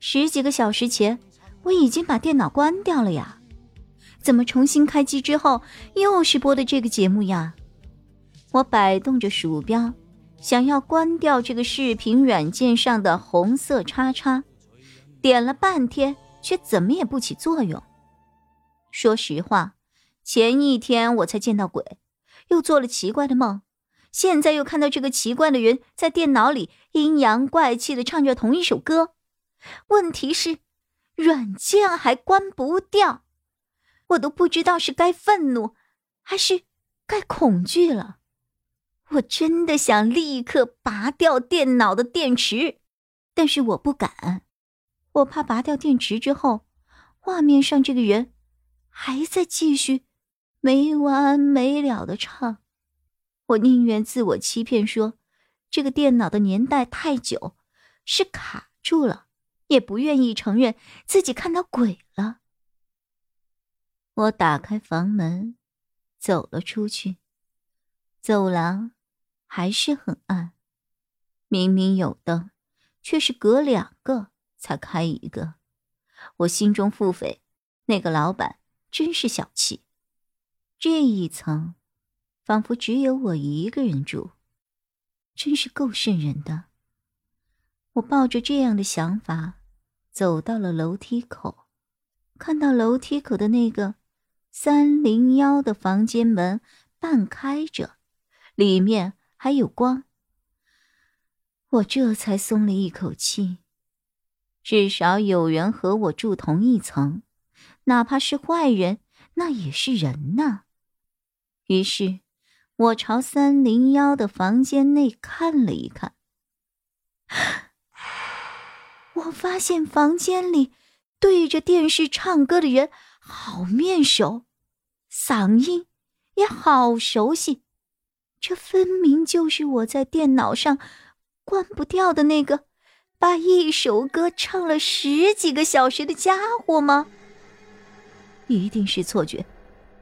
十几个小时前，我已经把电脑关掉了呀，怎么重新开机之后又是播的这个节目呀？我摆动着鼠标，想要关掉这个视频软件上的红色叉叉，点了半天却怎么也不起作用。说实话，前一天我才见到鬼，又做了奇怪的梦，现在又看到这个奇怪的人在电脑里阴阳怪气的唱着同一首歌。问题是，软件还关不掉，我都不知道是该愤怒，还是该恐惧了。我真的想立刻拔掉电脑的电池，但是我不敢，我怕拔掉电池之后，画面上这个人还在继续没完没了的唱。我宁愿自我欺骗说，这个电脑的年代太久，是卡住了。也不愿意承认自己看到鬼了。我打开房门，走了出去。走廊还是很暗，明明有灯，却是隔两个才开一个。我心中腹诽：那个老板真是小气。这一层，仿佛只有我一个人住，真是够瘆人的。我抱着这样的想法。走到了楼梯口，看到楼梯口的那个三零幺的房间门半开着，里面还有光。我这才松了一口气，至少有人和我住同一层，哪怕是坏人，那也是人呐。于是，我朝三零幺的房间内看了一看。我发现房间里对着电视唱歌的人好面熟，嗓音也好熟悉，这分明就是我在电脑上关不掉的那个把一首歌唱了十几个小时的家伙吗？一定是错觉，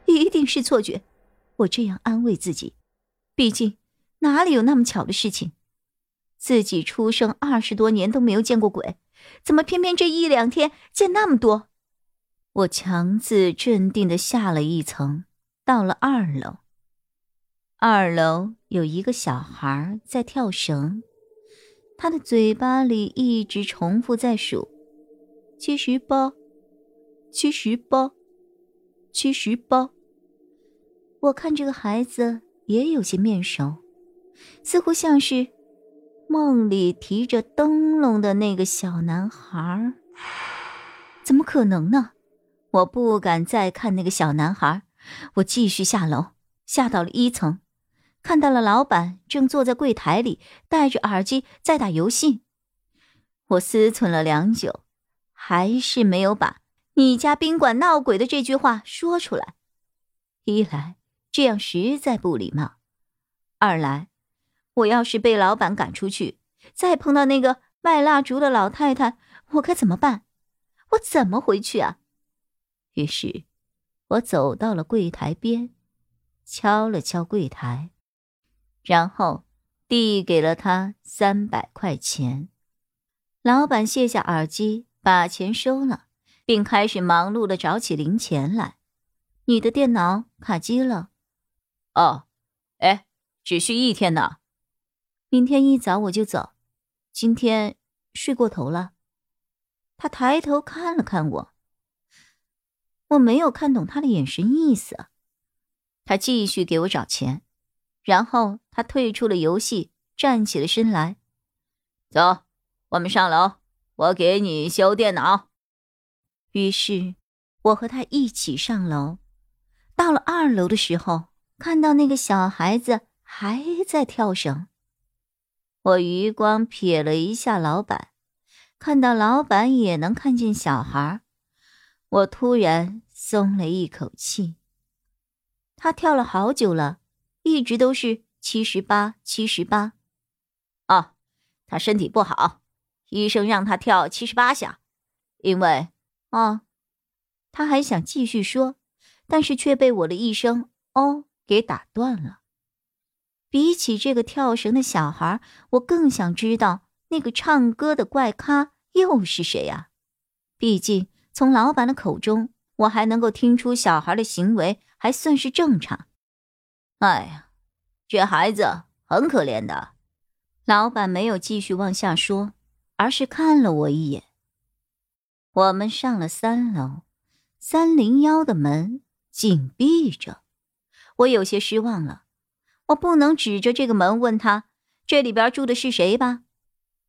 一定是错觉，我这样安慰自己。毕竟哪里有那么巧的事情？自己出生二十多年都没有见过鬼。怎么偏偏这一两天见那么多？我强自镇定的下了一层，到了二楼。二楼有一个小孩在跳绳，他的嘴巴里一直重复在数：七十八，七十八，七十八。我看这个孩子也有些面熟，似乎像是……梦里提着灯笼的那个小男孩，怎么可能呢？我不敢再看那个小男孩，我继续下楼，下到了一层，看到了老板正坐在柜台里，戴着耳机在打游戏。我思忖了良久，还是没有把“你家宾馆闹鬼”的这句话说出来。一来这样实在不礼貌，二来。我要是被老板赶出去，再碰到那个卖蜡烛的老太太，我该怎么办？我怎么回去啊？于是，我走到了柜台边，敲了敲柜台，然后递给了他三百块钱。老板卸下耳机，把钱收了，并开始忙碌的找起零钱来。你的电脑卡机了？哦，哎，只需一天呢。明天一早我就走，今天睡过头了。他抬头看了看我，我没有看懂他的眼神意思。他继续给我找钱，然后他退出了游戏，站起了身来，走，我们上楼，我给你修电脑。于是我和他一起上楼。到了二楼的时候，看到那个小孩子还在跳绳。我余光瞥了一下老板，看到老板也能看见小孩，我突然松了一口气。他跳了好久了，一直都是七十八，七十八。哦，他身体不好，医生让他跳七十八下，因为……哦，他还想继续说，但是却被我的一声“哦”给打断了。比起这个跳绳的小孩，我更想知道那个唱歌的怪咖又是谁呀？毕竟从老板的口中，我还能够听出小孩的行为还算是正常。哎呀，这孩子很可怜的。老板没有继续往下说，而是看了我一眼。我们上了三楼，三零幺的门紧闭着，我有些失望了。我不能指着这个门问他这里边住的是谁吧？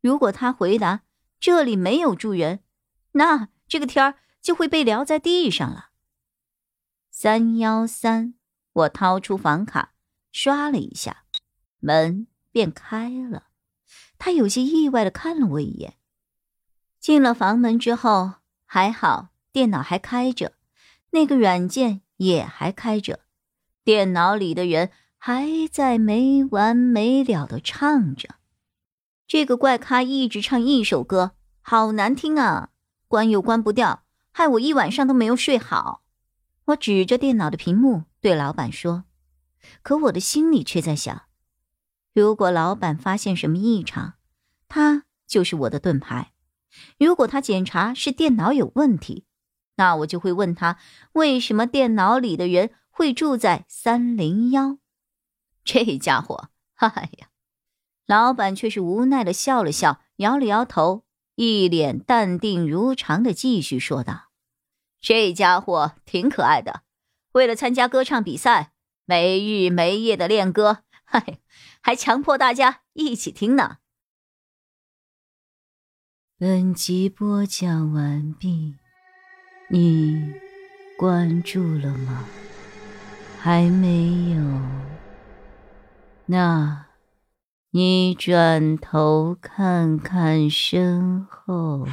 如果他回答这里没有住人，那这个天儿就会被撂在地上了。三幺三，我掏出房卡刷了一下，门便开了。他有些意外的看了我一眼。进了房门之后，还好电脑还开着，那个软件也还开着，电脑里的人。还在没完没了的唱着，这个怪咖一直唱一首歌，好难听啊！关又关不掉，害我一晚上都没有睡好。我指着电脑的屏幕对老板说，可我的心里却在想：如果老板发现什么异常，他就是我的盾牌；如果他检查是电脑有问题，那我就会问他为什么电脑里的人会住在三零幺。这家伙，哎呀！老板却是无奈的笑了笑，摇了摇头，一脸淡定如常的继续说道：“这家伙挺可爱的，为了参加歌唱比赛，没日没夜的练歌，嗨，还强迫大家一起听呢。”本集播讲完毕，你关注了吗？还没有。那，你转头看看身后。